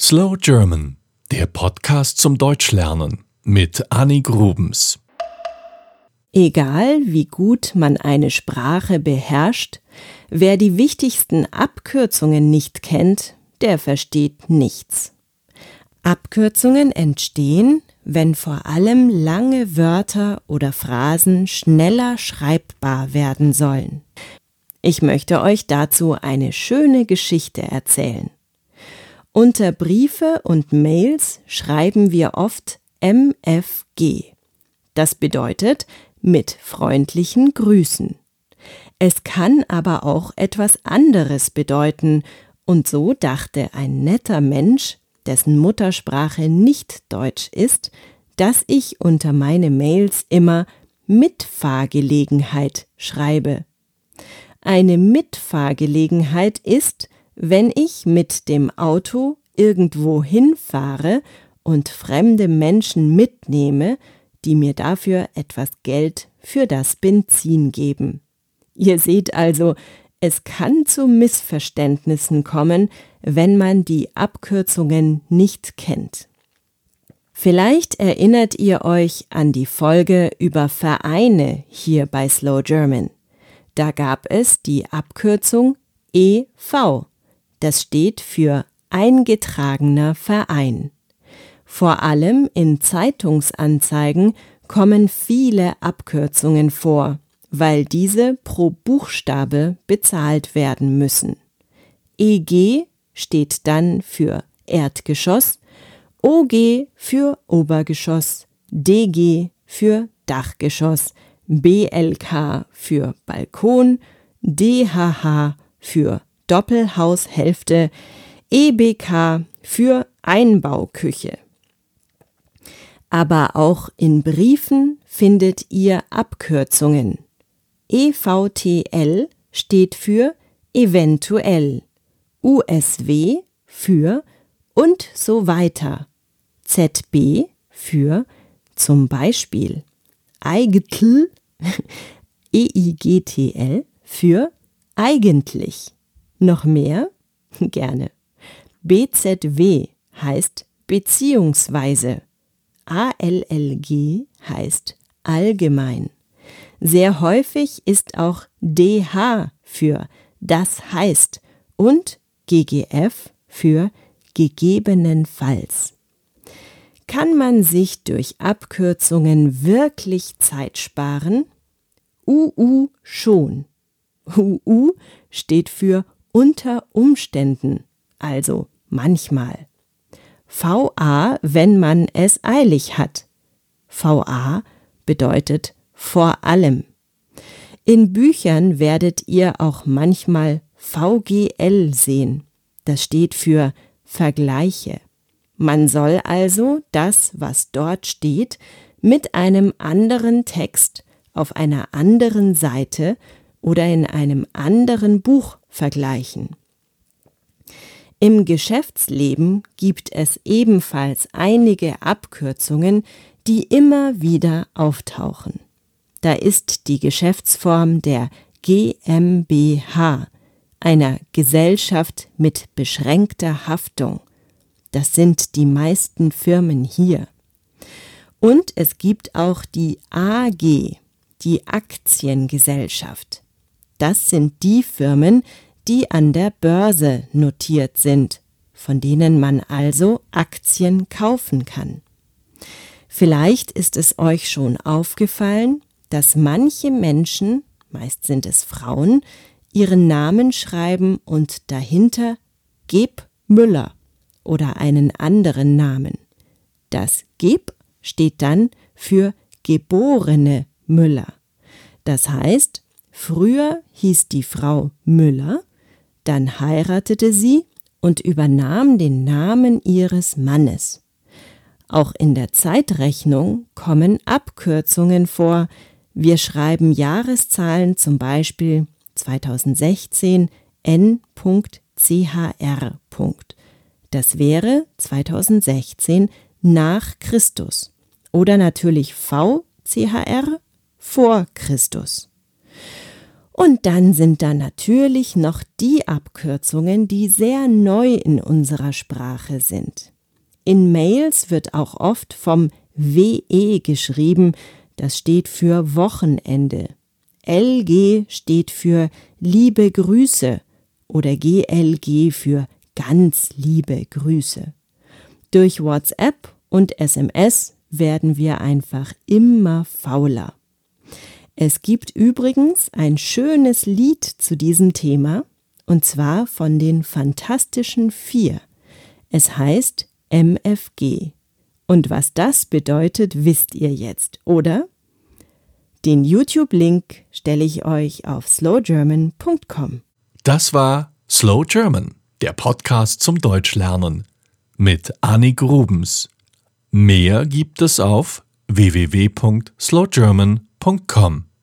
Slow German, der Podcast zum Deutschlernen mit Annie Grubens. Egal wie gut man eine Sprache beherrscht, wer die wichtigsten Abkürzungen nicht kennt, der versteht nichts. Abkürzungen entstehen, wenn vor allem lange Wörter oder Phrasen schneller schreibbar werden sollen. Ich möchte euch dazu eine schöne Geschichte erzählen. Unter Briefe und Mails schreiben wir oft MFG. Das bedeutet mit freundlichen Grüßen. Es kann aber auch etwas anderes bedeuten, und so dachte ein netter Mensch, dessen Muttersprache nicht Deutsch ist, dass ich unter meine Mails immer Mitfahrgelegenheit schreibe. Eine Mitfahrgelegenheit ist, wenn ich mit dem Auto irgendwo hinfahre und fremde Menschen mitnehme, die mir dafür etwas Geld für das Benzin geben. Ihr seht also, es kann zu Missverständnissen kommen, wenn man die Abkürzungen nicht kennt. Vielleicht erinnert ihr euch an die Folge über Vereine hier bei Slow German. Da gab es die Abkürzung EV. Das steht für eingetragener Verein. Vor allem in Zeitungsanzeigen kommen viele Abkürzungen vor, weil diese pro Buchstabe bezahlt werden müssen. EG steht dann für Erdgeschoss, OG für Obergeschoss, DG für Dachgeschoss, BLK für Balkon, DHH für Doppelhaushälfte, EBK für Einbauküche. Aber auch in Briefen findet ihr Abkürzungen. EVTL steht für eventuell, USW für und so weiter, ZB für zum Beispiel, Eigtl, EIGTL für eigentlich. Noch mehr? Gerne. BZW heißt beziehungsweise. ALLG heißt allgemein. Sehr häufig ist auch DH für das heißt und GGF für gegebenenfalls. Kann man sich durch Abkürzungen wirklich Zeit sparen? UU schon. UU steht für unter Umständen, also manchmal. VA, wenn man es eilig hat. VA bedeutet vor allem. In Büchern werdet ihr auch manchmal VGL sehen. Das steht für Vergleiche. Man soll also das, was dort steht, mit einem anderen Text auf einer anderen Seite oder in einem anderen Buch vergleichen. Im Geschäftsleben gibt es ebenfalls einige Abkürzungen, die immer wieder auftauchen. Da ist die Geschäftsform der GmbH, einer Gesellschaft mit beschränkter Haftung. Das sind die meisten Firmen hier. Und es gibt auch die AG, die Aktiengesellschaft. Das sind die Firmen, die an der Börse notiert sind, von denen man also Aktien kaufen kann. Vielleicht ist es euch schon aufgefallen, dass manche Menschen, meist sind es Frauen, ihren Namen schreiben und dahinter Geb Müller oder einen anderen Namen. Das Geb steht dann für geborene Müller. Das heißt, früher hieß die Frau Müller, dann heiratete sie und übernahm den Namen ihres Mannes. Auch in der Zeitrechnung kommen Abkürzungen vor. Wir schreiben Jahreszahlen zum Beispiel 2016 n.chr. Das wäre 2016 nach Christus oder natürlich VCHR vor Christus. Und dann sind da natürlich noch die Abkürzungen, die sehr neu in unserer Sprache sind. In Mails wird auch oft vom WE geschrieben, das steht für Wochenende. LG steht für liebe Grüße oder GLG für ganz liebe Grüße. Durch WhatsApp und SMS werden wir einfach immer fauler. Es gibt übrigens ein schönes Lied zu diesem Thema, und zwar von den Fantastischen Vier. Es heißt MFG. Und was das bedeutet, wisst ihr jetzt, oder? Den YouTube-Link stelle ich euch auf slowgerman.com. Das war Slow German, der Podcast zum Deutschlernen mit Annik Grubens. Mehr gibt es auf www.slowgerman.com www.ftf.com.